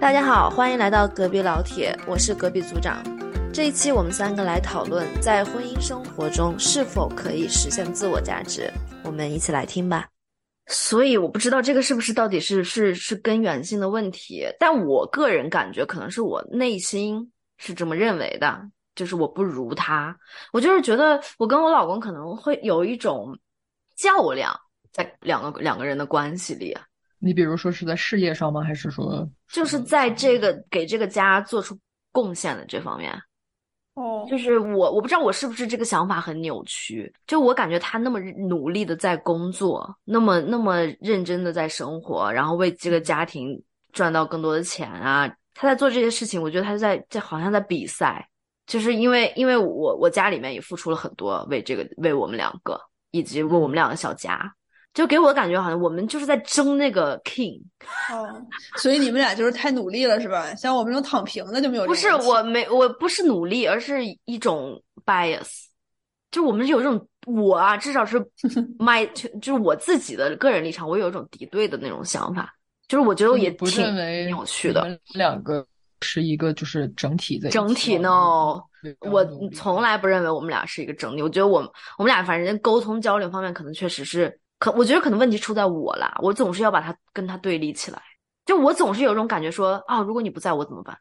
大家好，欢迎来到隔壁老铁，我是隔壁组长。这一期我们三个来讨论，在婚姻生活中是否可以实现自我价值。我们一起来听吧。所以我不知道这个是不是到底是是是根源性的问题，但我个人感觉可能是我内心是这么认为的，就是我不如他，我就是觉得我跟我老公可能会有一种较量，在两个两个人的关系里。你比如说是在事业上吗？还是说就是在这个给这个家做出贡献的这方面？哦，就是我我不知道我是不是这个想法很扭曲，就我感觉他那么努力的在工作，那么那么认真的在生活，然后为这个家庭赚到更多的钱啊，他在做这些事情，我觉得他在在好像在比赛，就是因为因为我我家里面也付出了很多为这个为我们两个以及为我们两个小家。就给我的感觉，好像我们就是在争那个 king。哦，所以你们俩就是太努力了，是吧？像我们这种躺平的就没有。不是，我没，我不是努力，而是一种 bias。就我们有这种，我啊，至少是 my，就是我自己的个人立场，我有一种敌对的那种想法。就是我觉得也挺有趣的。两个是一个就是整体的。整体呢，我从来不认为我们俩是一个整体。我觉得我们我们俩反正沟通交流方面，可能确实是。可我觉得可能问题出在我啦，我总是要把他跟他对立起来，就我总是有种感觉说啊，如果你不在我怎么办？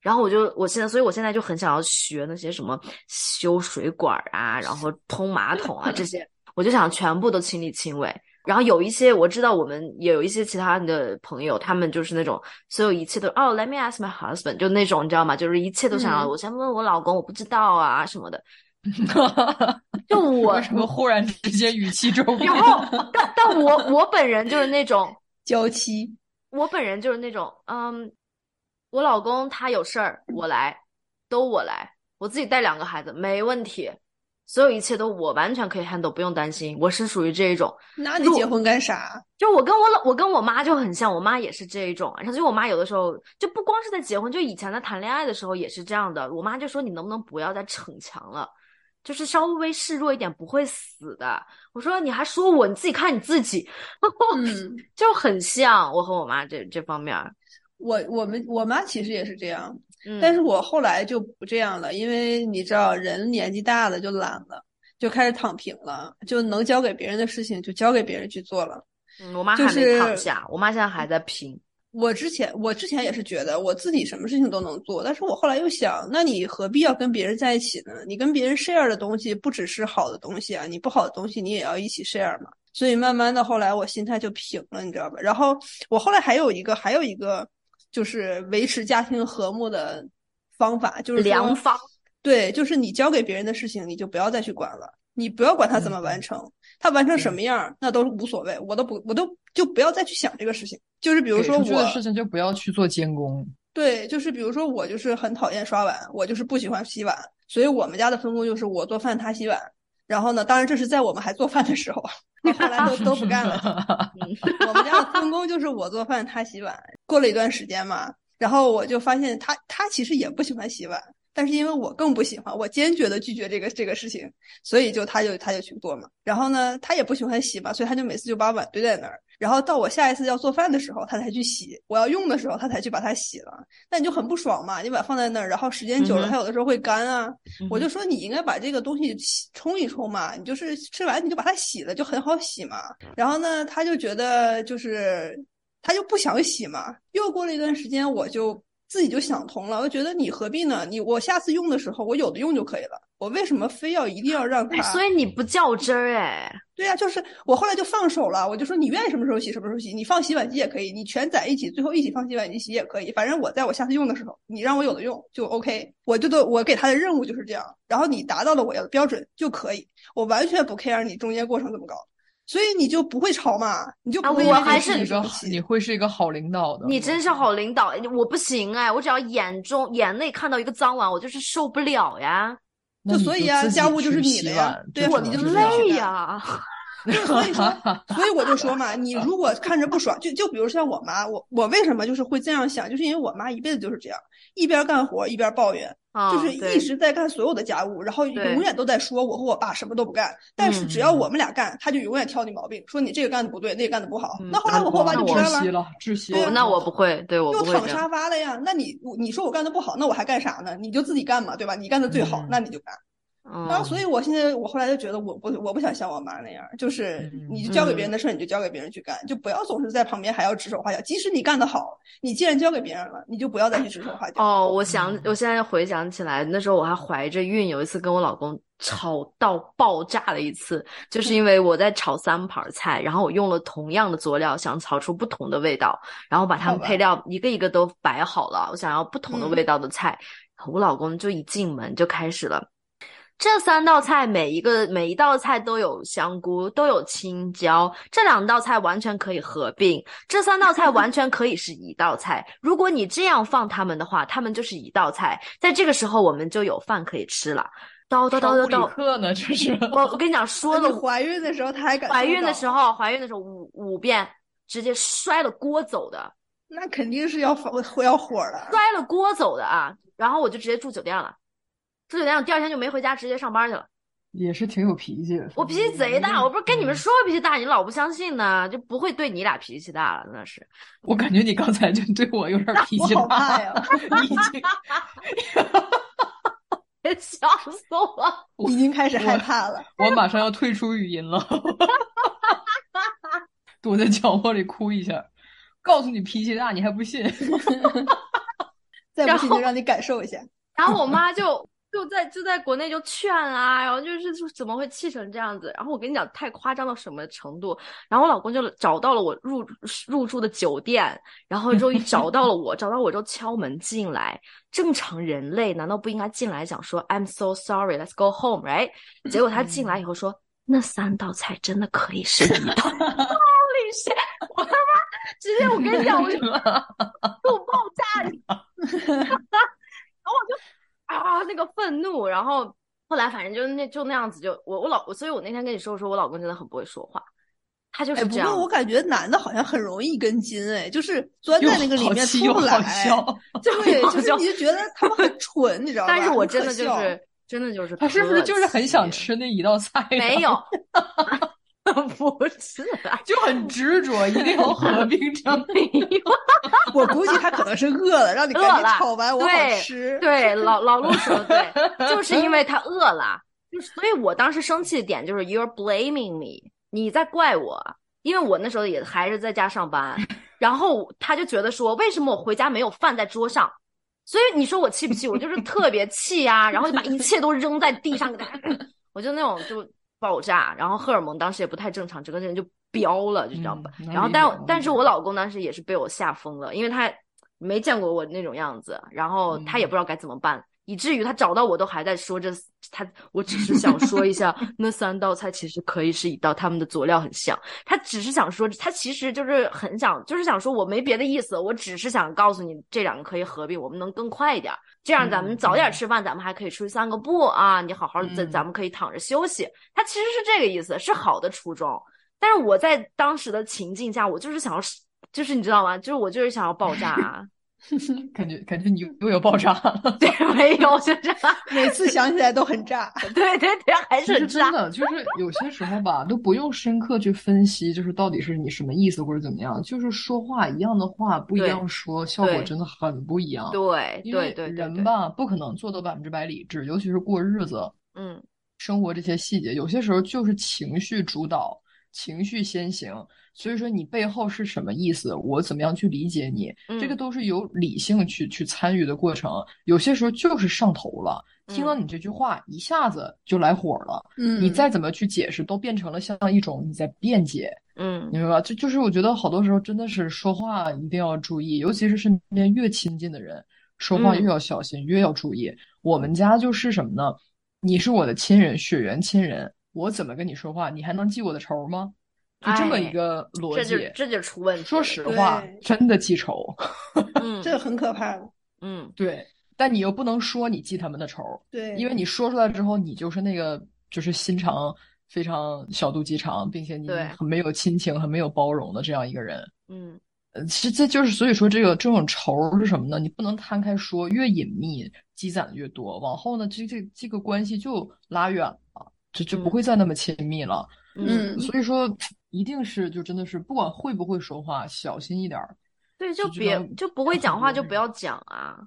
然后我就我现在，所以我现在就很想要学那些什么修水管啊，然后通马桶啊这些，我就想全部都亲力亲为。然后有一些我知道，我们也有一些其他的朋友，他们就是那种所有一切都哦，Let me ask my husband，就那种你知道吗？就是一切都想要我先问我老公，我不知道啊什么的。就我为什么忽然之间语气中？然后，但但我我本人就是那种 娇妻，我本人就是那种，嗯，我老公他有事儿我来，都我来，我自己带两个孩子没问题，所有一切都我完全可以 handle，不用担心。我是属于这一种。那你结婚干啥？就我跟我老我跟我妈就很像，我妈也是这一种。然后就我妈有的时候就不光是在结婚，就以前在谈恋爱的时候也是这样的。我妈就说你能不能不要再逞强了。就是稍微示弱一点不会死的。我说你还说我，你自己看你自己，就很像我和我妈这这方面。我我们我妈其实也是这样，但是我后来就不这样了，因为你知道人年纪大了就懒了，就开始躺平了，就能交给别人的事情就交给别人去做了。嗯，我妈还没躺下，我妈现在还在拼。我之前我之前也是觉得我自己什么事情都能做，但是我后来又想，那你何必要跟别人在一起呢？你跟别人 share 的东西不只是好的东西啊，你不好的东西你也要一起 share 嘛。所以慢慢的后来我心态就平了，你知道吧？然后我后来还有一个还有一个就是维持家庭和睦的方法，就是良方。对，就是你交给别人的事情，你就不要再去管了。你不要管他怎么完成，他完成什么样那都无所谓，我都不，我都就不要再去想这个事情。就是比如说我的事情就不要去做监工。对，就是比如说我就是很讨厌刷碗，我就是不喜欢洗碗，所以我们家的分工就是我做饭，他洗碗。然后呢，当然这是在我们还做饭的时候，后来都都不干了。我们家的分工就是我做饭，他洗碗。过了一段时间嘛，然后我就发现他他其实也不喜欢洗碗。但是因为我更不喜欢，我坚决的拒绝这个这个事情，所以就他就他就去做嘛。然后呢，他也不喜欢洗嘛，所以他就每次就把碗堆在那儿。然后到我下一次要做饭的时候，他才去洗；我要用的时候，他才去把它洗了。那你就很不爽嘛，你碗放在那儿，然后时间久了，它有的时候会干啊。我就说你应该把这个东西冲一冲嘛，你就是吃完你就把它洗了，就很好洗嘛。然后呢，他就觉得就是他就不想洗嘛。又过了一段时间，我就。自己就想通了，我觉得你何必呢？你我下次用的时候，我有的用就可以了。我为什么非要一定要让他？所以你不较真儿哎？对呀，就是我后来就放手了，我就说你愿意什么时候洗什么时候洗，你放洗碗机也可以，你全在一起，最后一起放洗碗机洗也可以。反正我在我下次用的时候，你让我有的用就 OK。我就都我给他的任务就是这样，然后你达到了我要的标准就可以，我完全不 care 你中间过程怎么搞。所以你就不会吵嘛？你就不会。我还是一个，你会是一个好领导的。你真是好领导，我不行哎！我只要眼中眼内看到一个脏碗，我就是受不了呀。就所以啊，家务就是你的呀，对，我就累呀。所以说，所以我就说嘛，你如果看着不爽，就就比如像我妈，我我为什么就是会这样想，就是因为我妈一辈子就是这样，一边干活一边抱怨，啊就是一直在干所有的家务，然后永远都在说我和我爸什么都不干，但是只要我们俩干，他就永远挑你毛病，说你这个干的不对，那个干的不好。那后来我和我爸就不干窒息了，窒息了。那我不会，对我又躺沙发了呀。那你你说我干的不好，那我还干啥呢？你就自己干嘛，对吧？你干的最好，那你就干。然后，所以我现在我后来就觉得，我不我不想像我妈那样，就是你就交给别人的事儿，你就交给别人去干，就不要总是在旁边还要指手画脚。即使你干得好，你既然交给别人了，你就不要再去指手画脚。哦，我想，我现在回想起来，那时候我还怀着孕，有一次跟我老公吵到爆炸了一次，就是因为我在炒三盘菜，然后我用了同样的佐料，想炒出不同的味道，然后把它们配料一个一个都摆好了，我想要不同的味道的菜，我老公就一进门就开始了。这三道菜每一个每一道菜都有香菇，都有青椒。这两道菜完全可以合并，这三道菜 完全可以是一道菜。如果你这样放他们的话，他们就是一道菜。在这个时候，我们就有饭可以吃了。叨叨叨叨叨，课呢？这是我我跟你讲，说了怀孕的时候他还敢怀孕的时候，怀孕的时候五五遍，直接摔了锅走的。那肯定是要要火了，摔了锅走的啊！然后我就直接住酒店了。住酒店，我第二天就没回家，直接上班去了。也是挺有脾气的。我脾气贼大，我不是跟你们说脾气大，你老不相信呢，就不会对你俩脾气大了，真的是。我感觉你刚才就对我有点脾气大。呀！你已经，笑死我了！已经开始害怕了。我马上要退出语音了，躲在角落里哭一下。告诉你脾气大，你还不信？再不信就让你感受一下。然后我妈就就在就在国内就劝啊，然后就是怎么会气成这样子？然后我跟你讲，太夸张到什么程度？然后我老公就找到了我入入住的酒店，然后终于找到了我，找到我之后敲门进来。正常人类难道不应该进来讲说 I'm so sorry, let's go home, right？结果他进来以后说，那三道菜真的可以是一道。Holy shit！我他妈直接我跟你讲，我就 就爆炸。然后我就啊，那个愤怒，然后后来反正就那就那样子，就我我老，所以我那天跟你说说，我老公真的很不会说话，他就是这样。不过我感觉男的好像很容易一根筋，哎，就是钻在那个里面出不来。对，就是你就觉得他们很蠢，你知道吗？但是我真的就是真的就是，他是不是就是很想吃那一道菜？没有。不是，就很执着，一定要合并成。我估计他可能是饿了，让你赶紧炒完，我好吃。对，老老陆说对，就是因为他饿了，就所以我当时生气的点就是 you're blaming me，你在怪我，因为我那时候也还是在家上班，然后他就觉得说，为什么我回家没有饭在桌上？所以你说我气不气？我就是特别气啊，然后就把一切都扔在地上，给他，我就那种就。爆炸，然后荷尔蒙当时也不太正常，整个人就飙了，就这样吧。然后，但但是我老公当时也是被我吓疯了，因为他没见过我那种样子，然后他也不知道该怎么办，以至于他找到我都还在说这他，我只是想说一下，那三道菜其实可以是一道，他们的佐料很像。他只是想说，他其实就是很想，就是想说我没别的意思，我只是想告诉你，这两个可以合并，我们能更快一点。这样咱们早点吃饭，咱们还可以出去散个步啊！你好好的，咱咱们可以躺着休息。他其实是这个意思，是好的初衷。但是我在当时的情境下，我就是想要，就是你知道吗？就是我就是想要爆炸啊！感觉感觉你又要爆炸了，对，没有，就这样，每次想起来都很炸，对对对，还是很真的，就是有些时候吧，都不用深刻去分析，就是到底是你什么意思或者怎么样，就是说话一样的话不一样说，效果真的很不一样。对，因为人吧不可能做到百分之百理智，尤其是过日子，嗯，生活这些细节，有些时候就是情绪主导，情绪先行。所以说你背后是什么意思？我怎么样去理解你？这个都是由理性去去参与的过程。有些时候就是上头了，听到你这句话一下子就来火了。嗯，你再怎么去解释，都变成了像一种你在辩解。嗯，明白吧？就就是我觉得好多时候真的是说话一定要注意，尤其是身边越亲近的人，说话越要小心，越要注意。我们家就是什么呢？你是我的亲人，血缘亲人，我怎么跟你说话，你还能记我的仇吗？就这么一个逻辑，这就出问题。说实话，真的记仇，嗯，这个很可怕的。嗯，对，但你又不能说你记他们的仇，对，因为你说出来之后，你就是那个就是心肠非常小肚鸡肠，并且你很没有亲情、很没有包容的这样一个人。嗯呃，其实这就是所以说这个这种仇是什么呢？你不能摊开说，越隐秘积攒的越多，往后呢，这这这个关系就拉远了，就就不嗯。会再那么亲密了。嗯。所以说，一定是就真的是不管会不会说话，小心一点儿。对，就别就不会讲话就不要讲啊，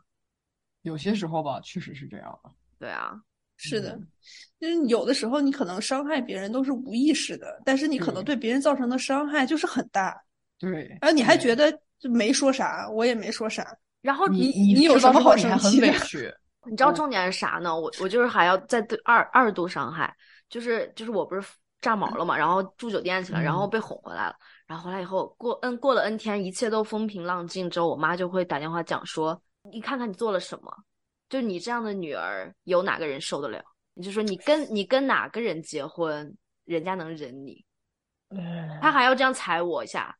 有些时候吧，确实是这样的。对啊，是的嗯，就是有的时候你可能伤害别人都是无意识的，但是你可能对。别人造成的伤害就是很大，对，然后你还觉得就没说啥，我也没说啥，然后你你你有什么好生气的委屈。我你知道重点是啥呢？我我就是还要再对二二度伤害，就是就是我不是炸毛了嘛，然后住酒店去了，然后嗯被哄回来了，然后回来以后过 n 过了 n 天，一切都风平浪静之后，我妈就会打电话讲说，你看看你做了什么，就你这样的女儿，有哪个人受得了？你就说你跟你跟哪个人结婚，人家能忍你？他还要这样踩我一下，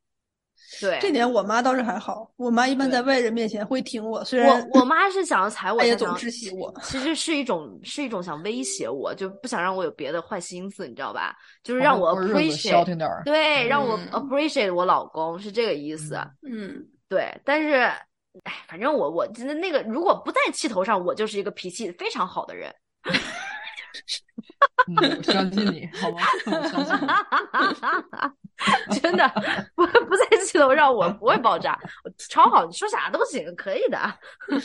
对，这点我妈倒是还好，我妈一般在外人面前会挺我，虽然我我妈是想要踩 我也总窒息我。其实是一种是一种想威胁我，就不想让我有别的坏心思，你知道吧？就是让我 appreciate，停点儿。对，让我嗯 appreciate 我老公是这个意思。嗯嗯，对，但是，哎，反正我我真的那个，如果不在气头上，我就是一个脾气非常好的人。嗯，我相信你，好吗？我相信你。真的，不不在气头上，我不会爆炸，我超好，你说啥都行，可以的。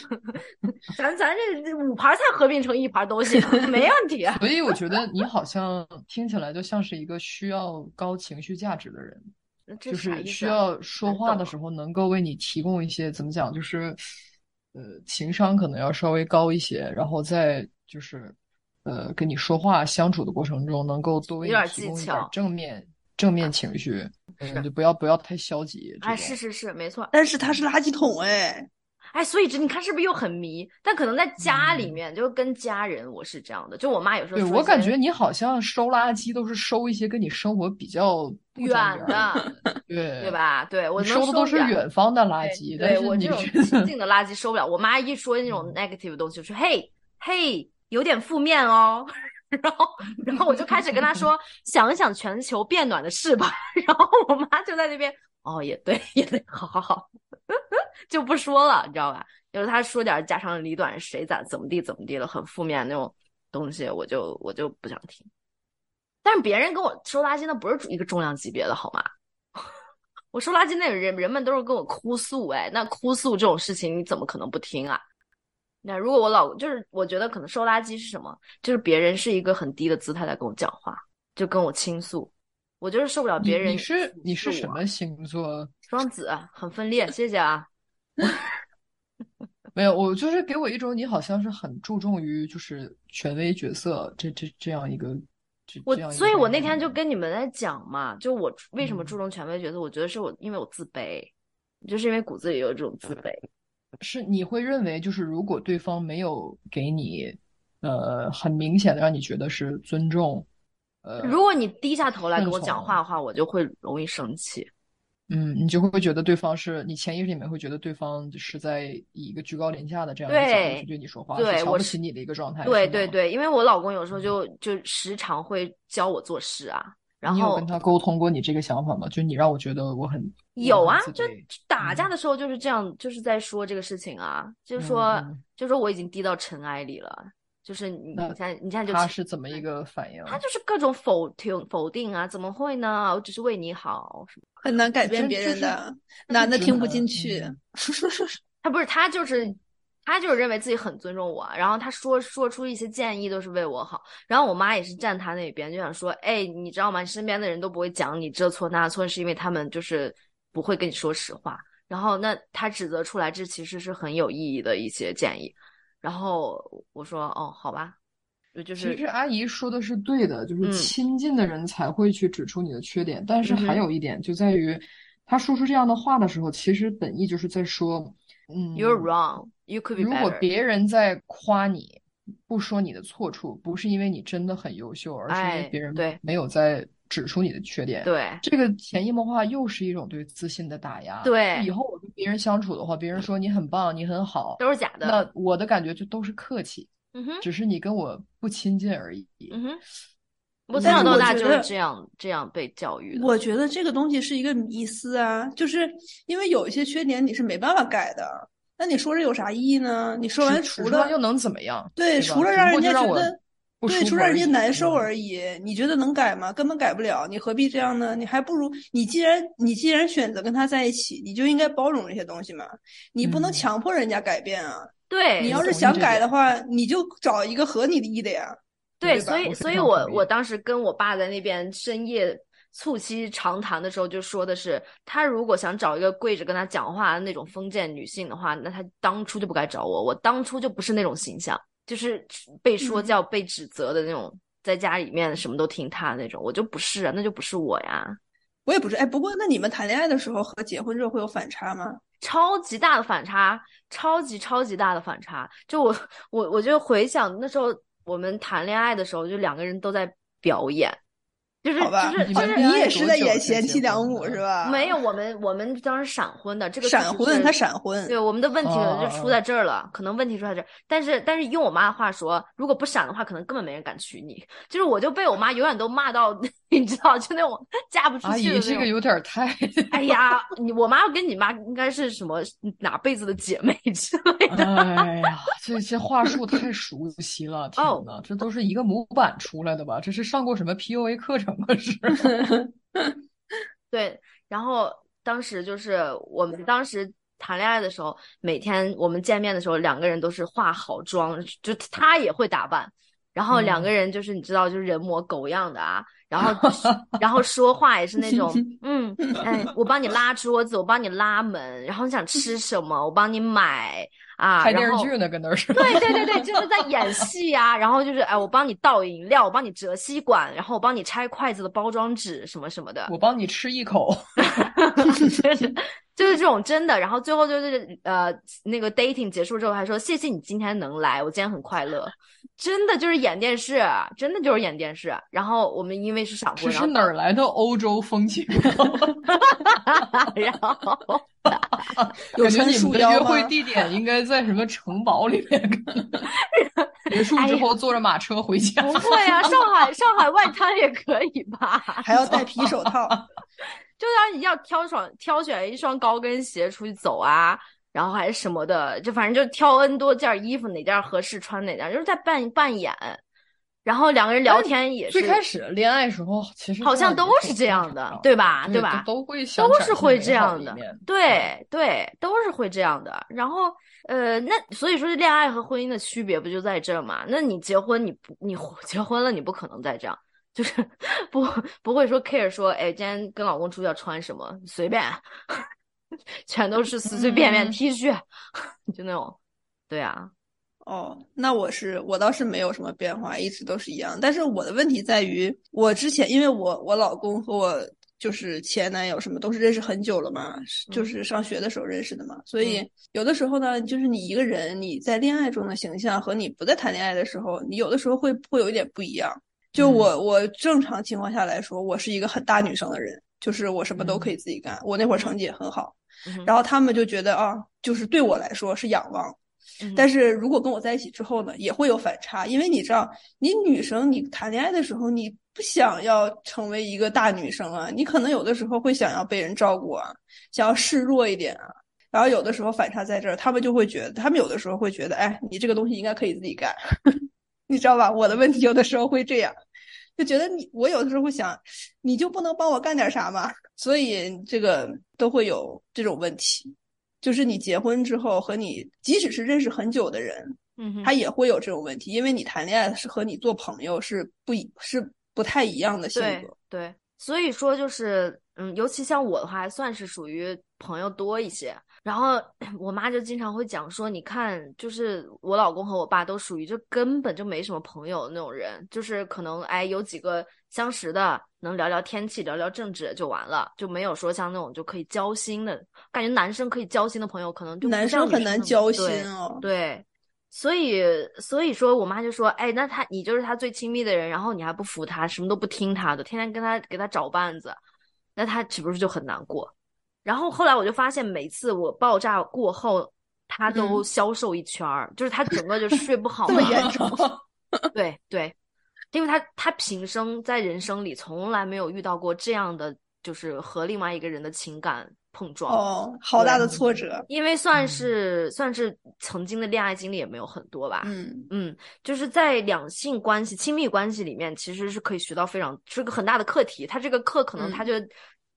咱咱这五盘菜合并成一盘都行，没问题。所以我觉得你好像听起来就像是一个需要高情绪价值的人，这就是需要说话的时候能够为你提供一些怎么讲，就是呃情商可能要稍微高一些，然后再就是呃跟你说话相处的过程中能够多为点技提供一点巧正面正面情绪，嗯，就不要不要太消极。这哎，是是是，没错。但是他是垃圾桶哎，哎，所以这你看是不是又很迷？但可能在家里嗯面，就是跟家人，我是这样的。就我妈有时候对我感觉你好像收垃圾都是收一些跟你生活比较远的，对对？吧？对我能收的都是远远方的垃圾，对我这种亲近的垃圾收不了。我妈一说那种 negative 的东西，就说嘿嘿，有点负面哦。然后，然后我就开始跟他说，想一想全球变暖的事吧。然后我妈就在那边，哦，也对，也对，好好好，就不说了，你知道吧？就是他说点家长里短，谁咋怎么地怎么地了，很负面那种东西，我就我就不想听。但是别人跟我收垃圾，那不是一个重量级别的好吗？我收垃圾那人人们都是跟我哭诉，哎，那哭诉这种事情你怎么可能不听啊？那如果我老就是我觉得可能收垃圾是什么？就是别人是一个很低的姿态在跟我讲话，就跟我倾诉，我就是受不了别人你是你是是什么星座？双子，很分裂，谢谢啊。没有，我就是给我一种你好像是很注重于就是权威角色这这这样一个这我所以，我那天就跟你们在讲嘛，就我为什么嗯注重权威角色？我觉得是我因为我自卑，就是因为骨子里有这种自卑。是你会认为就是如果对方没有给你呃很明显的让你觉得是尊重，呃，如果你低下头来跟我讲话的话，我就会容易生气。嗯，你就会觉得对方是你潜意识里面会觉得对方是在以一个居高临下的这样一个角度对去对你说话，对瞧不起你的一个状态。对对对，因为我老公有时候就就时常会教我做事啊，然后你有跟他沟通过你这个想法吗？就你让我觉得我很有啊，就打架嗯的时候就是这样，就是在说这个事情啊，就是说就说我已经低到尘埃里了，就是你那你现在你现在就他是怎么一个反应？他就是各种否定否定啊，怎么会呢？我只是为你好什么。很难改变别人的，男的听不进去。嗯 他不是他就是他就是认为自己很尊重我，然后他说说出一些建议都是为我好，然后我妈也是站他那边，就想说，哎，你知道吗？你身边的人都不会讲你这错那错，是因为他们就是不会跟你说实话。然后那他指责出来，这其实是很有意义的一些建议。然后我说，哦，好吧，就就是其实阿姨说的是对的，就是嗯亲近的人才会去指出你的缺点，但是还有一点就在于，他说出这样的话的时候，其实本意就是在说，嗯 you're wrong, you could be 如果。别人在夸你，不说你的错处，不是因为你真的很优秀，而是因哎为别人对没有在指出你的缺点。对这个潜移默化又是一种对自信的打压。对以后我跟别人相处的话，别人说你很棒，你很好，都是假的。那我的感觉就都是客气，嗯哼，只是你跟我不亲近而已。嗯哼，我从小到大就是这样这样被教育的。我觉得这个东西是一个迷思啊，就是因为有一些缺点你是没办法改的，那你说这有啥意义呢？你说完除了又能怎么样？对，除了让人家觉得。对，除了让人家难受而已。你觉得能改吗？根本改不了。你何必这样呢？你还不如你既然你既然选择跟他在一起，你就应该包容这些东西嘛。你不能强迫人家改变啊。对，你要是想改的话，你就找一个合你的意的呀。对，所以所以我我当时跟我爸在那边深夜促膝长谈的时候，就说的是，他如果想找一个跪着跟他讲话的那种封建女性的话，那他当初就不该找我。我当初就不是那种形象。就是被说教、被指责的那种，在家里面什么都听他那种，我就不是啊，那就不是我呀，我也不是。哎，不过那你们谈恋爱的时候和结婚之后会有反差吗？超级大的反差，超级超级大的反差。就我我我就回想那时候我们谈恋爱的时候，就两个人都在表演。就是就是就是你也是在演贤妻良母是吧？没有，我们我们当时闪婚的，这个闪婚他闪婚。对，我们的问题可能就出在这儿了，可能问题出在这儿。但是但是用我妈的话说，如果不闪的话，可能根本没人敢娶你。就是我就被我妈永远都骂到，你知道，就那种嫁不出去。阿姨，这个有点太……哎呀，你我妈跟你妈应该是什么哪辈子的姐妹之类的？哎呀，这些话术太熟悉了，天呐，这都是一个模板出来的吧？这是上过什么 PUA 课程？是，对，然后当时就是我们当时谈恋爱的时候，每天我们见面的时候，两个人都是化好妆，就他也会打扮，然后两个人就是你知道，就是人模狗样的啊，然后然后说话也是那种，嗯，哎，我帮你拉桌子，我帮你拉门，然后你想吃什么，我帮你买。啊，拍电视剧呢，跟那是。对对对对，就是在演戏呀。然后就是，哎，我帮你倒饮料，我帮你折吸管，然后我帮你拆筷子的包装纸，什么什么的。我帮你吃一口。就是就是这种真的。然后最后就是呃，那个 dating 结束之后还说谢谢你今天能来，我今天很快乐。真的就是演电视，真的就是演电视。然后我们因为是闪婚，这是哪儿来的欧洲风情？然后。感觉你们的约会地点应该在什么城堡里面？结束之后坐着马车回家？不会啊，上海上海外滩也可以吧？还要戴皮手套，就当你要挑选挑选一双高跟鞋出去走啊，然后还是什么的，就反正就挑 N 多件衣服，哪件合适穿哪件，就是在扮扮演。然后两个人聊天也是最开始恋爱时候，其实好像都是这样的，对吧？对吧？都会都是会这样的，对对，都是会这样的。然后呃，那所以说恋爱和婚姻的区别不就在这嘛？那你结婚，你不你结婚了，你不可能再这样，就是 不不会说 care 说，哎，今天跟老公出去要穿什么，随便，全都是随随便便 T 恤，就那种，对啊。哦，那我是我倒是没有什么变化，一直都是一样。但是我的问题在于，我之前因为我我老公和我就是前男友什么都是认识很久了嘛，就是上学的时候认识的嘛，所以有的时候呢，就是你一个人你在恋爱中的形象和你不在谈恋爱的时候，你有的时候会会有一点不一样。就我我正常情况下来说，我是一个很大女生的人，就是我什么都可以自己干，我那会儿成绩也很好，然后他们就觉得啊，就是对我来说是仰望。但是如果跟我在一起之后呢，也会有反差，因为你知道，你女生你谈恋爱的时候，你不想要成为一个大女生啊，你可能有的时候会想要被人照顾啊，想要示弱一点啊，然后有的时候反差在这儿，他们就会觉得，他们有的时候会觉得，哎，你这个东西应该可以自己干，你知道吧？我的问题有的时候会这样，就觉得你，我有的时候会想，你就不能帮我干点啥吗？所以这个都会有这种问题。就是你结婚之后和你即使是认识很久的人，嗯，他也会有这种问题，因为你谈恋爱是和你做朋友是不一是不太一样的性格，对，所以说就是，嗯，尤其像我的话，还算是属于朋友多一些。然后 我妈就经常会讲说，你看，就是我老公和我爸都属于就根本就没什么朋友那种人，就是可能哎有几个相识的，能聊聊天气、聊聊政治就完了，就没有说像那种就可以交心的感觉。男生可以交心的朋友，可能就男生很难交心哦。对，所以所以说我妈就说，哎，那他你就是他最亲密的人，然后你还不服他，什么都不听他的，天天跟他给他找绊子，那他岂不是就很难过？然后后来我就发现，每次我爆炸过后，他都消瘦一圈儿，就是他整个就睡不好，这么严 重？对对，因为他他平生在人生里从来没有遇到过这样的，就是和另外一个人的情感碰撞。哦，好大的挫折。因为算是算是曾经的恋爱经历也没有很多吧。嗯嗯，就是在两性关系、亲密关系里面，其实是可以学到非常是个很大的课题。他这个课可能他就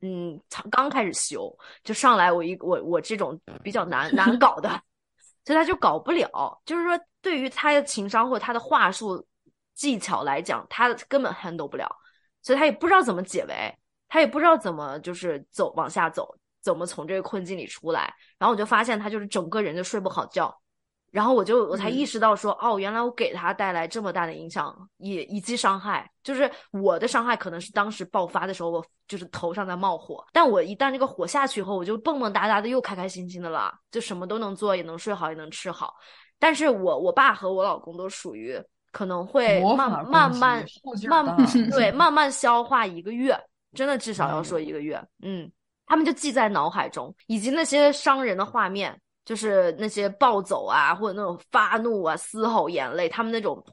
嗯刚开始修，就上来我一我我这种比较难难搞的，所以他就搞不了。就是说，对于他的情商或者他的话术。技巧来讲，他根本 handle 不了，所以他也不知道怎么解围，他也不知道怎么就是走往下走，怎么从这个困境里出来。然后我就发现他就是整个人就睡不好觉，然后我就我才意识到说，哦，原来我给他带来这么大的影响，也以及伤害。就是我的伤害可能是当时爆发的时候，我就是头上在冒火，但我一旦这个火下去以后，我就蹦蹦哒哒的又开开心心的了，就什么都能做，也能睡好，也能吃好。但是我我爸和我老公都属于。可能会慢慢慢慢 对慢慢消化一个月，真的至少要说一个月。嗯，他们就记在脑海中，以及那些伤人的画面，就是那些暴走啊，或者那种发怒啊、嘶吼、眼泪，他们那种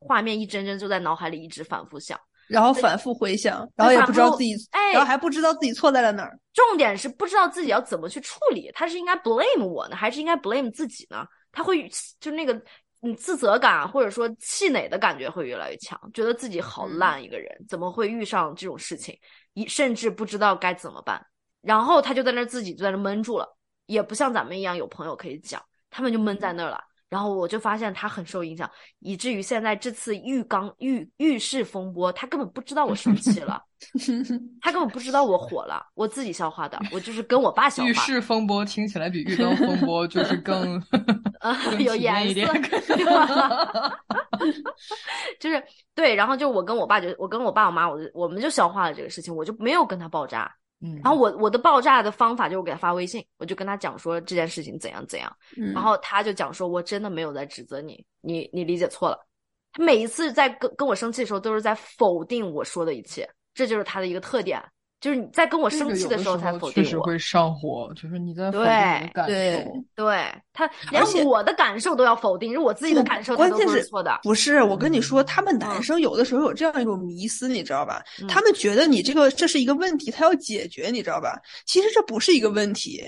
画面一帧帧就在脑海里一直反复想，然后反复回想，然后也不知道自己，然后还不知道自己错在了哪儿。重点是不知道自己要怎么去处理，他是应该 blame 我呢，还是应该 blame 自己呢？他会就那个。你自责感或者说气馁的感觉会越来越强，觉得自己好烂一个人，怎么会遇上这种事情？一甚至不知道该怎么办，然后他就在那自己就在那闷住了，也不像咱们一样有朋友可以讲，他们就闷在那儿了。然后我就发现他很受影响，以至于现在这次浴缸浴浴室风波，他根本不知道我生气了，他根本不知道我火了，我自己消化的，我就是跟我爸消化。浴室风波听起来比浴缸风波就是更 有颜色，就是对，然后就我跟我爸就我跟我爸我妈，我就我们就消化了这个事情，我就没有跟他爆炸。然后我我的爆炸的方法就是给他发微信，我就跟他讲说这件事情怎样怎样，然后他就讲说我真的没有在指责你，你你理解错了。他每一次在跟跟我生气的时候，都是在否定我说的一切，这就是他的一个特点。就是你在跟我生气的时候才否定我，确实会上火。就是你在否定感受，对他连我的感受都要否定，是我自己的感受关键是错的。不是，我跟你说，他们男生有的时候有这样一种迷思，你知道吧？他们觉得你这个这是一个问题，他要解决，你知道吧？其实这不是一个问题。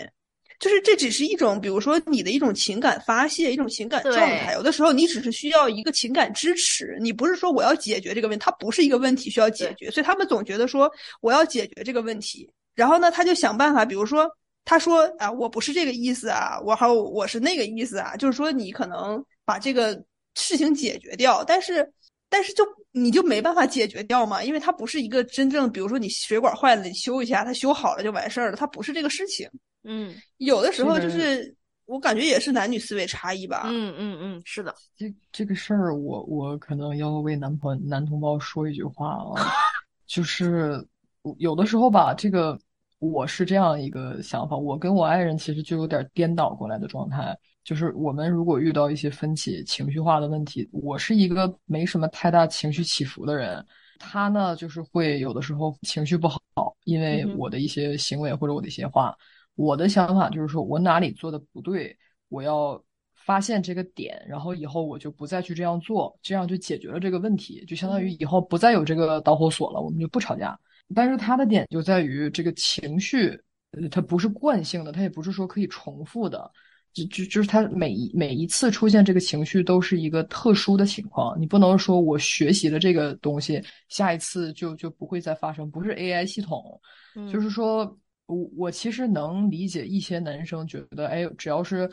就是这只是一种，比如说你的一种情感发泄，一种情感状态。有的时候你只是需要一个情感支持，你不是说我要解决这个问题，它不是一个问题需要解决。所以他们总觉得说我要解决这个问题，然后呢他就想办法，比如说他说啊我不是这个意思啊，我还有我是那个意思啊，就是说你可能把这个事情解决掉，但是但是就你就没办法解决掉嘛，因为它不是一个真正，比如说你水管坏了你修一下，它修好了就完事儿了，它不是这个事情。嗯，有的时候就是我感觉也是男女思维差异吧。嗯嗯嗯，是的。这这个事儿，我我可能要为男朋男同胞说一句话啊，就是有的时候吧，这个我是这样一个想法，我跟我爱人其实就有点颠倒过来的状态。就是我们如果遇到一些分歧、情绪化的问题，我是一个没什么太大情绪起伏的人，他呢就是会有的时候情绪不好，因为我的一些行为或者我的一些话。我的想法就是说，我哪里做的不对，我要发现这个点，然后以后我就不再去这样做，这样就解决了这个问题，就相当于以后不再有这个导火索了，我们就不吵架。但是他的点就在于这个情绪，呃，它不是惯性的，它也不是说可以重复的，就就就是他每一每一次出现这个情绪都是一个特殊的情况，你不能说我学习了这个东西，下一次就就不会再发生，不是 AI 系统，就是说。我我其实能理解一些男生觉得，哎，只要是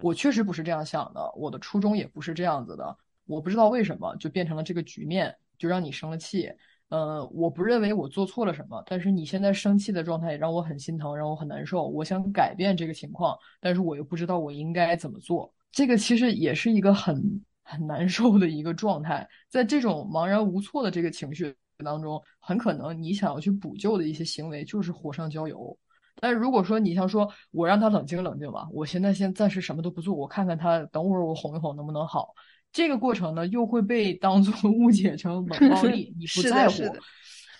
我确实不是这样想的，我的初衷也不是这样子的，我不知道为什么就变成了这个局面，就让你生了气。呃，我不认为我做错了什么，但是你现在生气的状态也让我很心疼，让我很难受。我想改变这个情况，但是我又不知道我应该怎么做。这个其实也是一个很很难受的一个状态，在这种茫然无措的这个情绪。当中很可能你想要去补救的一些行为就是火上浇油，但是如果说你像说我让他冷静冷静吧，我现在先暂时什么都不做，我看看他等会儿我哄一哄能不能好，这个过程呢又会被当做误解成冷暴力，你不在乎，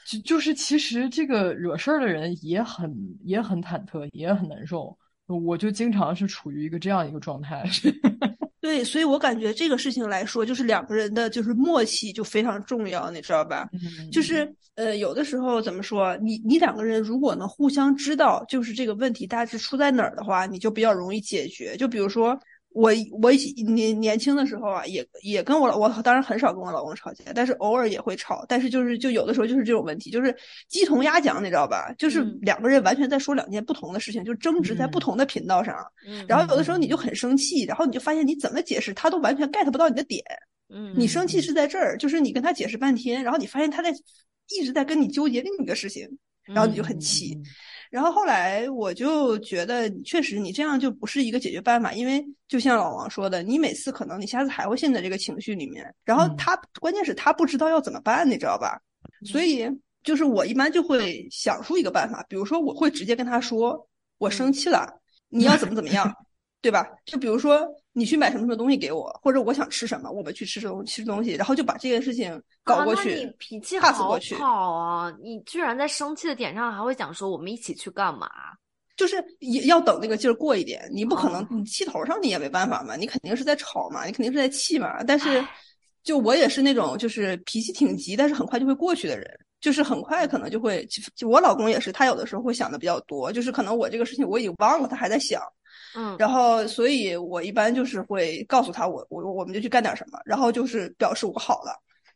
就就是其实这个惹事儿的人也很也很忐忑，也很难受，我就经常是处于一个这样一个状态。对，所以我感觉这个事情来说，就是两个人的就是默契就非常重要，你知道吧？就是呃，有的时候怎么说，你你两个人如果能互相知道，就是这个问题大致出在哪儿的话，你就比较容易解决。就比如说。我我年年轻的时候啊，也也跟我我当然很少跟我老公吵架，但是偶尔也会吵。但是就是就有的时候就是这种问题，就是鸡同鸭讲，你知道吧？就是两个人完全在说两件不同的事情，就争执在不同的频道上。然后有的时候你就很生气，然后你就发现你怎么解释他都完全 get 不到你的点。嗯，你生气是在这儿，就是你跟他解释半天，然后你发现他在一直在跟你纠结另一个事情，然后你就很气。然后后来我就觉得，确实你这样就不是一个解决办法，因为就像老王说的，你每次可能你下次还会陷在这个情绪里面。然后他关键是他不知道要怎么办，你知道吧？所以就是我一般就会想出一个办法，比如说我会直接跟他说，我生气了，你要怎么怎么样。对吧？就比如说你去买什么什么东西给我，或者我想吃什么，我们去吃东吃东西，然后就把这件事情搞过去。你脾气好好啊！你居然在生气的点上还会讲说我们一起去干嘛？就是也要等那个劲儿过一点，你不可能你气头上你也没办法嘛，你肯定是在吵嘛，你肯定是在气嘛。但是就我也是那种就是脾气挺急，但是很快就会过去的人，就是很快可能就会。就我老公也是，他有的时候会想的比较多，就是可能我这个事情我已经忘了，他还在想。嗯，然后，所以我一般就是会告诉他，我我我们就去干点什么，然后就是表示我好了，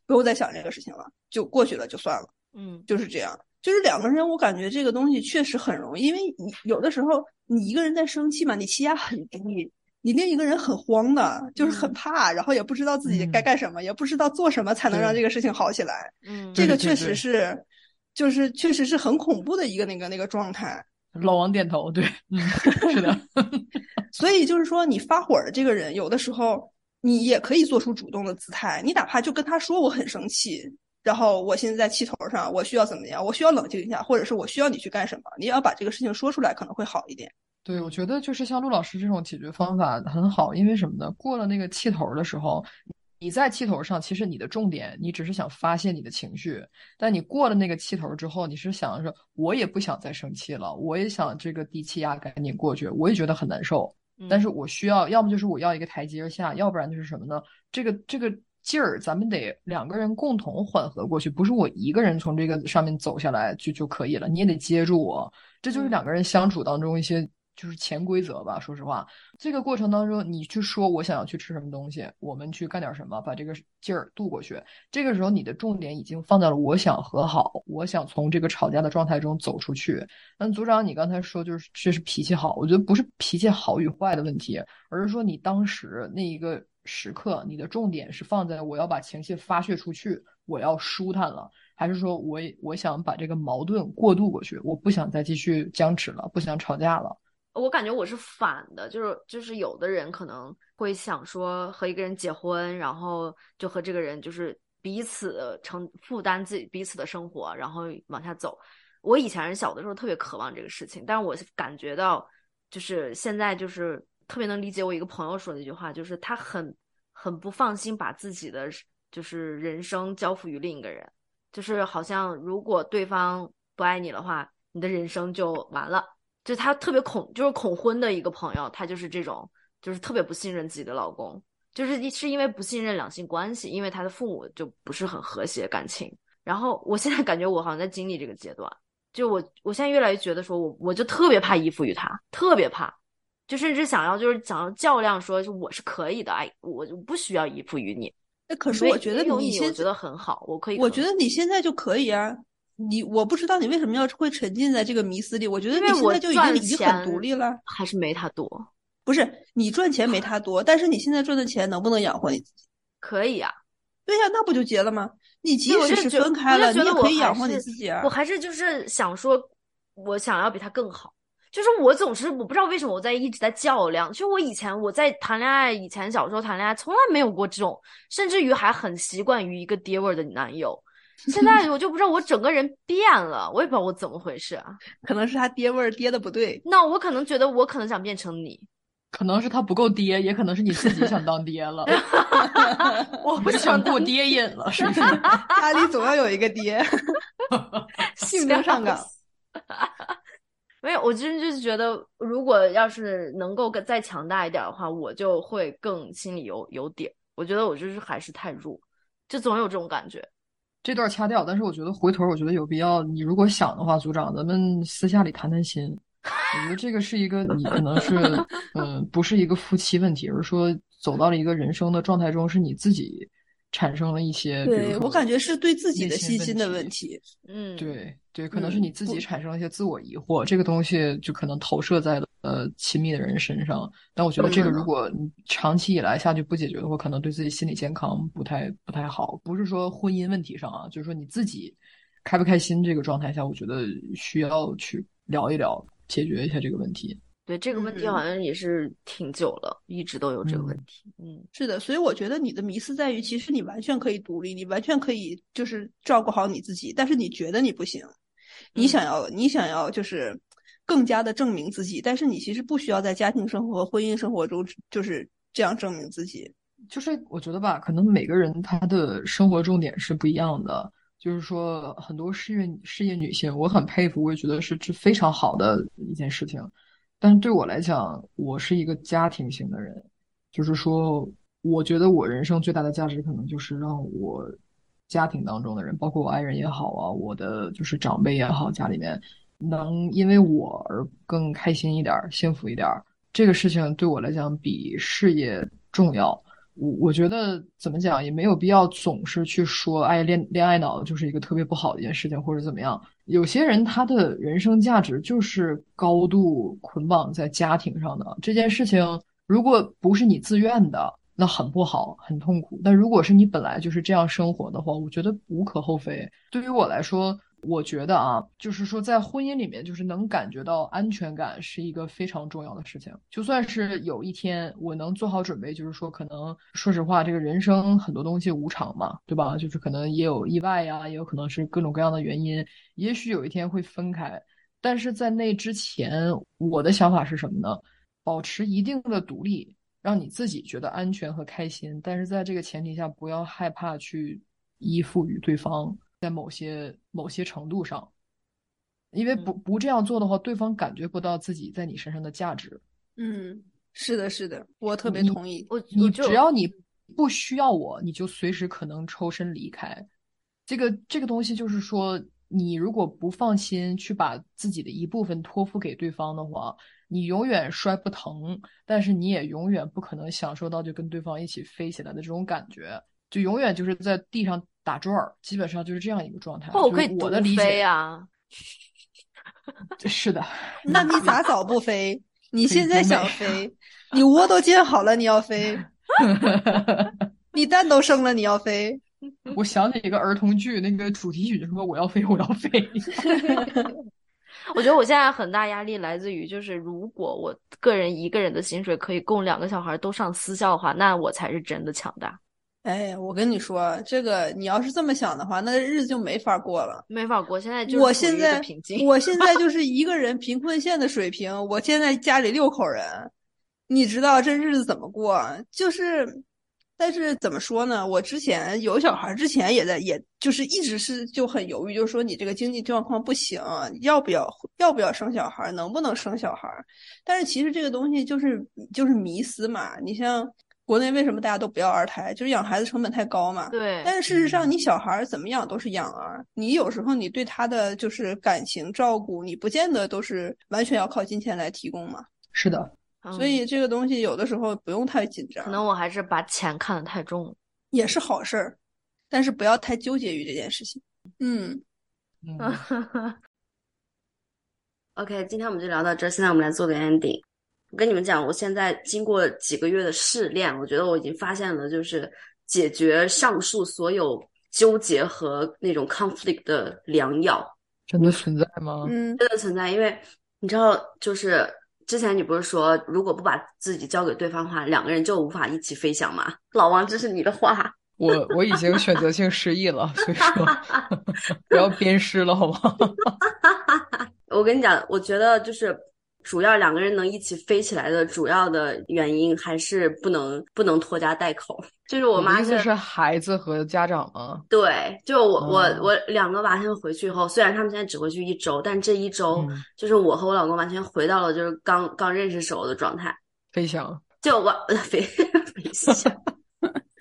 不用再想这个事情了，就过去了就算了。嗯，就是这样，就是两个人，我感觉这个东西确实很容易，因为你有的时候你一个人在生气嘛，你气压很低，你另一个人很慌的，就是很怕，然后也不知道自己该干什么，也不知道做什么才能让这个事情好起来。嗯，这个确实是，就是确实是很恐怖的一个那个那个状态。老王点头，对，嗯，是的。所以就是说，你发火的这个人，有的时候你也可以做出主动的姿态。你哪怕就跟他说我很生气，然后我现在在气头上，我需要怎么样？我需要冷静一下，或者是我需要你去干什么？你要把这个事情说出来，可能会好一点。对，我觉得就是像陆老师这种解决方法很好，因为什么呢？过了那个气头的时候。你在气头上，其实你的重点，你只是想发泄你的情绪。但你过了那个气头之后，你是想说，我也不想再生气了，我也想这个低气压赶紧过去，我也觉得很难受。但是我需要，要么就是我要一个台阶下，要不然就是什么呢？这个这个劲儿，咱们得两个人共同缓和过去，不是我一个人从这个上面走下来就就可以了，你也得接住我。这就是两个人相处当中一些。就是潜规则吧。说实话，这个过程当中，你去说我想要去吃什么东西，我们去干点什么，把这个劲儿渡过去。这个时候，你的重点已经放在了我想和好，我想从这个吵架的状态中走出去。那组长，你刚才说就是这是脾气好，我觉得不是脾气好与坏的问题，而是说你当时那一个时刻，你的重点是放在我要把情绪发泄出去，我要舒坦了，还是说我我想把这个矛盾过渡过去，我不想再继续僵持了，不想吵架了。我感觉我是反的，就是就是有的人可能会想说和一个人结婚，然后就和这个人就是彼此承负担自己彼此的生活，然后往下走。我以前小的时候特别渴望这个事情，但是我感觉到就是现在就是特别能理解我一个朋友说的一句话，就是他很很不放心把自己的就是人生交付于另一个人，就是好像如果对方不爱你的话，你的人生就完了。就她特别恐，就是恐婚的一个朋友，她就是这种，就是特别不信任自己的老公，就是是因为不信任两性关系，因为她的父母就不是很和谐感情。然后我现在感觉我好像在经历这个阶段，就我我现在越来越觉得说我我就特别怕依附于他，特别怕，就甚至想要就是想要较量说我是可以的，哎，我就不需要依附于你。那可是我觉得你现在觉得很好，我可以，我觉得你现在就可以啊。你我不知道你为什么要会沉浸在这个迷思里。我觉得你现在就已经已经很独立了，还是没他多？不是你赚钱没他多，但是你现在赚的钱能不能养活你自己？可以啊，对呀，那不就结了吗？你即使是分开了，你也可以养活你自己啊。我还是就是想说，我想要比他更好。就是我总是我不知道为什么我在一直在较量。就我以前我在谈恋爱，以前小时候谈恋爱从来没有过这种，甚至于还很习惯于一个爹味儿的男友。现在我就不知道我整个人变了，我也不知道我怎么回事啊。可能是他爹味儿爹的不对。那我可能觉得我可能想变成你，可能是他不够爹，也可能是你自己想当爹了。我不想过爹瘾了，是不是？家里总要有一个爹，性格上岗。没有，我其实就是觉得，如果要是能够再强大一点的话，我就会更心里有有点。我觉得我就是还是太弱，就总有这种感觉。这段掐掉，但是我觉得回头我觉得有必要。你如果想的话，组长，咱们私下里谈谈心。我觉得这个是一个你可能是嗯，不是一个夫妻问题，而是说走到了一个人生的状态中，是你自己。产生了一些，对我感觉是对自己的信心的问题。嗯，对对，可能是你自己产生了一些自我疑惑，这个东西就可能投射在了呃亲密的人身上。但我觉得这个如果长期以来下去不解决的话，可能对自己心理健康不太不太好。不是说婚姻问题上啊，就是说你自己开不开心这个状态下，我觉得需要去聊一聊，解决一下这个问题。对这个问题好像也是挺久了，一直都有这个问题。嗯，是的，所以我觉得你的迷思在于，其实你完全可以独立，你完全可以就是照顾好你自己，但是你觉得你不行，你想要你想要就是更加的证明自己，但是你其实不需要在家庭生活和婚姻生活中就是这样证明自己。就是我觉得吧，可能每个人他的生活重点是不一样的。就是说，很多事业事业女性，我很佩服，我也觉得是是非常好的一件事情。但是对我来讲，我是一个家庭型的人，就是说，我觉得我人生最大的价值，可能就是让我家庭当中的人，包括我爱人也好啊，我的就是长辈也好，家里面能因为我而更开心一点、幸福一点，这个事情对我来讲比事业重要。我我觉得怎么讲也没有必要总是去说，哎，恋恋爱脑就是一个特别不好的一件事情，或者怎么样。有些人他的人生价值就是高度捆绑在家庭上的这件事情，如果不是你自愿的，那很不好，很痛苦。但如果是你本来就是这样生活的话，我觉得无可厚非。对于我来说。我觉得啊，就是说，在婚姻里面，就是能感觉到安全感是一个非常重要的事情。就算是有一天我能做好准备，就是说，可能说实话，这个人生很多东西无常嘛，对吧？就是可能也有意外呀，也有可能是各种各样的原因，也许有一天会分开。但是在那之前，我的想法是什么呢？保持一定的独立，让你自己觉得安全和开心。但是在这个前提下，不要害怕去依附于对方。在某些某些程度上，因为不不这样做的话，对方感觉不到自己在你身上的价值。嗯，是的，是的，我特别同意。我你只要你不需要我，你就随时可能抽身离开。这个这个东西就是说，你如果不放心去把自己的一部分托付给对方的话，你永远摔不疼，但是你也永远不可能享受到就跟对方一起飞起来的这种感觉，就永远就是在地上。打转儿，基本上就是这样一个状态。我可以我的理解呀，是的。那你咋早不飞？你现在想飞？你窝都建好了，你要飞？你蛋都生了，你要飞？我想起一个儿童剧，那个主题曲就说：“我要飞，我要飞。”我觉得我现在很大压力来自于，就是如果我个人一个人的薪水可以供两个小孩都上私校的话，那我才是真的强大。哎，我跟你说，这个你要是这么想的话，那日子就没法过了，没法过。现在就我现在我现在就是一个人贫困线的水平。我现在家里六口人，你知道这日子怎么过？就是，但是怎么说呢？我之前有小孩之前也在，也就是一直是就很犹豫，就是说你这个经济状况不行，要不要要不要生小孩，能不能生小孩？但是其实这个东西就是就是迷思嘛。你像。国内为什么大家都不要二胎？就是养孩子成本太高嘛。对。但是事实上，你小孩怎么养都是养儿。你有时候你对他的就是感情照顾，你不见得都是完全要靠金钱来提供嘛。是的。所以这个东西有的时候不用太紧张。可能我还是把钱看得太重了。也是好事儿，但是不要太纠结于这件事情。嗯。嗯 OK，今天我们就聊到这。现在我们来做个 ending。我跟你们讲，我现在经过几个月的试炼，我觉得我已经发现了，就是解决上述所有纠结和那种 conflict 的良药。真的存在吗？嗯，真的存在。因为你知道，就是之前你不是说，如果不把自己交给对方的话，两个人就无法一起飞翔吗？老王，这是你的话。我我已经选择性失忆了，所以说 不要鞭尸了，好吗？我跟你讲，我觉得就是。主要两个人能一起飞起来的主要的原因还是不能不能拖家带口。就是我妈是是孩子和家长吗？对，就我我我两个娃他们回去以后，虽然他们现在只回去一周，但这一周就是我和我老公完全回到了就是刚刚认识时候的状态，飞翔，就我 飞飞翔。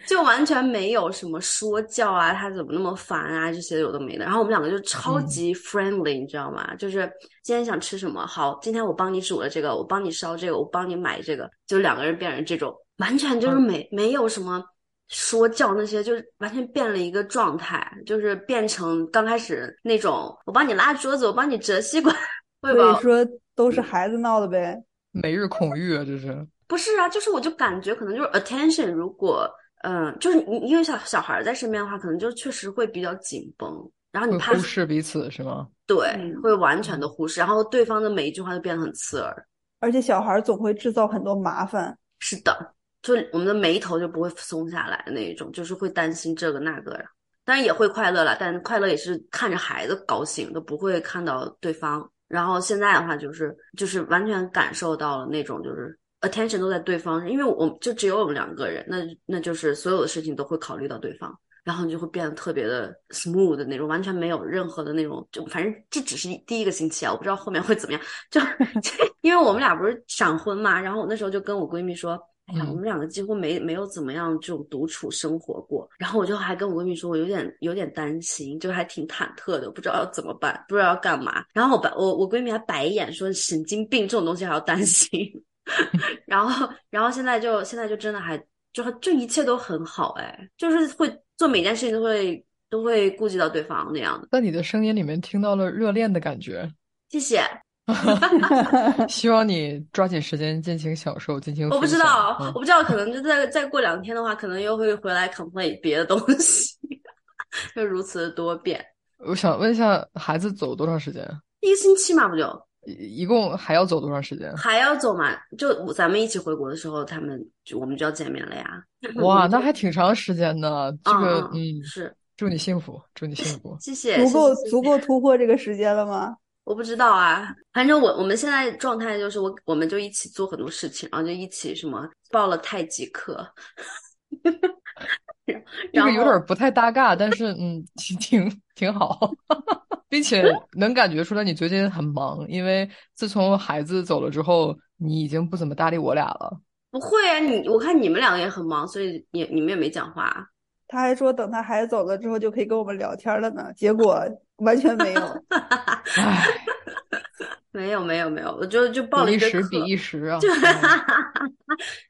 就完全没有什么说教啊，他怎么那么烦啊，这些有的没的。然后我们两个就超级 friendly，你知道吗？就是今天想吃什么，好，今天我帮你煮了这个，我帮你烧这个，我帮你买这个，就两个人变成这种，完全就是没没有什么说教那些，就是完全变了一个状态，就是变成刚开始那种，我帮你拉桌子，我帮你折吸管，所以说都是孩子闹的呗。每日恐育啊，这是不是啊？就是我就感觉可能就是 attention，如果。嗯，就是你因为小小孩在身边的话，可能就确实会比较紧绷，然后你怕忽视彼此是吗？对，会完全的忽视，然后对方的每一句话都变得很刺耳，而且小孩总会制造很多麻烦。是的，就我们的眉头就不会松下来那一种，就是会担心这个那个呀。当然也会快乐了，但快乐也是看着孩子高兴，都不会看到对方。然后现在的话，就是就是完全感受到了那种就是。Attention 都在对方，因为我就只有我们两个人，那那就是所有的事情都会考虑到对方，然后你就会变得特别的 smooth 的那种，完全没有任何的那种，就反正这只是第一个星期啊，我不知道后面会怎么样。就 因为我们俩不是闪婚嘛，然后我那时候就跟我闺蜜说，哎呀，我们两个几乎没没有怎么样这种独处生活过，然后我就还跟我闺蜜说，我有点有点担心，就还挺忐忑的，不知道要怎么办，不知道要干嘛。然后我白我我闺蜜还白眼说，神经病，这种东西还要担心。然后，然后现在就现在就真的还就就一切都很好哎，就是会做每件事情都会都会顾及到对方那样的。在你的声音里面听到了热恋的感觉，谢谢。希望你抓紧时间尽情享受，尽情。我不知道，我不知道，可能就再再过两天的话，可能又会回来 complain 别的东西，就如此的多变。我想问一下，孩子走多长时间？一个星期嘛，不就？一共还要走多长时间？还要走嘛？就咱们一起回国的时候，他们就我们就要见面了呀。哇，那还挺长时间的。这个，嗯，是。祝你幸福，祝你幸福。谢谢。足够足够突破这个时间了吗？我不知道啊。反正我我们现在状态就是我我们就一起做很多事情，然后就一起什么报了太极课。这个有点不太搭嘎，但是嗯，挺挺好。并且能感觉出来你最近很忙，因为自从孩子走了之后，你已经不怎么搭理我俩了。不会啊，你我看你们两个也很忙，所以也你们也没讲话。他还说等他孩子走了之后就可以跟我们聊天了呢，结果完全没有。唉，没有没有没有，我就就报了一时比一时啊，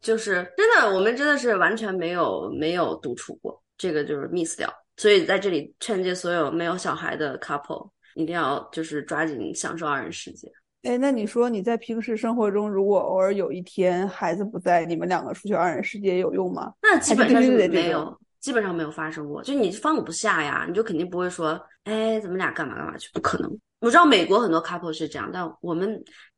就 是真的，我们真的是完全没有没有独处过，这个就是 miss 掉。所以在这里劝诫所有没有小孩的 couple，一定要就是抓紧享受二人世界。哎，那你说你在平时生活中，如果偶尔有一天孩子不在，你们两个出去二人世界有用吗？那基本上是没有，基本上没有发生过。就你放不下呀，你就肯定不会说，哎，咱们俩干嘛干嘛去？不可能。我知道美国很多 couple 是这样，但我们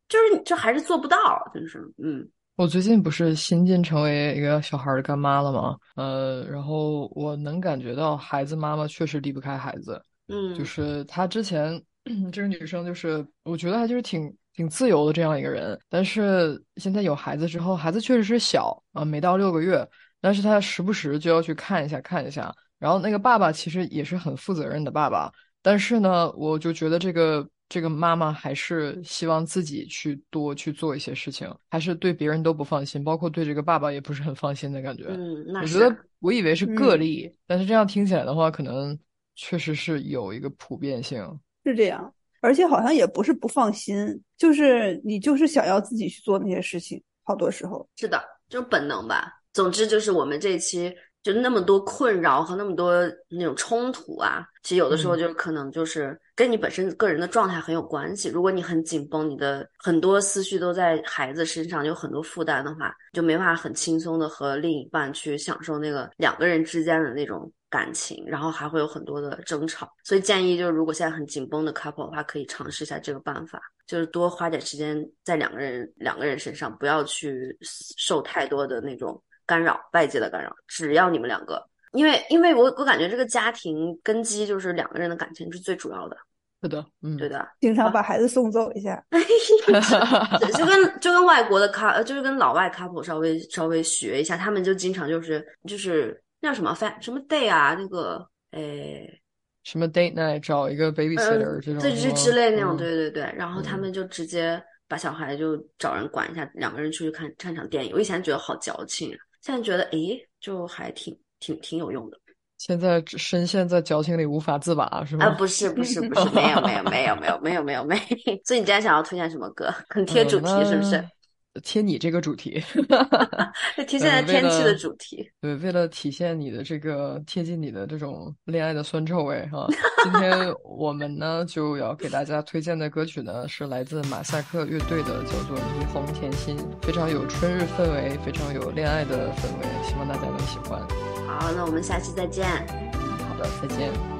就是就还是做不到，真是，嗯。我最近不是新晋成为一个小孩的干妈了吗？呃，然后我能感觉到孩子妈妈确实离不开孩子。嗯，就是她之前这个 女生，就是我觉得她就是挺挺自由的这样一个人。但是现在有孩子之后，孩子确实是小啊，没到六个月，但是他时不时就要去看一下看一下。然后那个爸爸其实也是很负责任的爸爸，但是呢，我就觉得这个。这个妈妈还是希望自己去多去做一些事情，还是对别人都不放心，包括对这个爸爸也不是很放心的感觉。嗯，那我觉得我以为是个例，但是这样听起来的话，可能确实是有一个普遍性。是这样，而且好像也不是不放心，就是你就是想要自己去做那些事情，好多时候是的，就是本能吧。总之就是我们这一期。就那么多困扰和那么多那种冲突啊，其实有的时候就可能就是跟你本身个人的状态很有关系。如果你很紧绷，你的很多思绪都在孩子身上，有很多负担的话，就没法很轻松的和另一半去享受那个两个人之间的那种感情，然后还会有很多的争吵。所以建议就是，如果现在很紧绷的 couple 的话，可以尝试一下这个办法，就是多花点时间在两个人两个人身上，不要去受太多的那种。干扰外界的干扰，只要你们两个，因为因为我我感觉这个家庭根基就是两个人的感情是最主要的。是的，嗯，对的，经常把孩子送走一下，就跟就跟外国的 couple，就是跟老外 couple 稍微稍微学一下，他们就经常就是就是那叫什么饭什么 day 啊，那个诶。什么 date night 找一个 babysitter 这种，对，就之类那种，对对对。然后他们就直接把小孩就找人管一下，两个人出去看看场电影。我以前觉得好矫情，现在觉得诶，就还挺挺挺有用的。现在深陷在矫情里无法自拔，是吗？啊，不是不是不是，没有没有没有没有没有没有没。所以你今天想要推荐什么歌？很贴主题，是不是？贴你这个主题，贴现在天气的主题。对，为了体现你的这个贴近你的这种恋爱的酸臭味哈，今天 我们呢就要给大家推荐的歌曲呢是来自马赛克乐队的，叫做《霓虹甜心》，非常有春日氛围，非常有恋爱的氛围，希望大家能喜欢。好，那我们下期再见。嗯好的，再见。